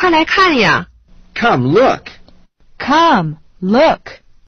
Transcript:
快来看呀！Come look. Come, look.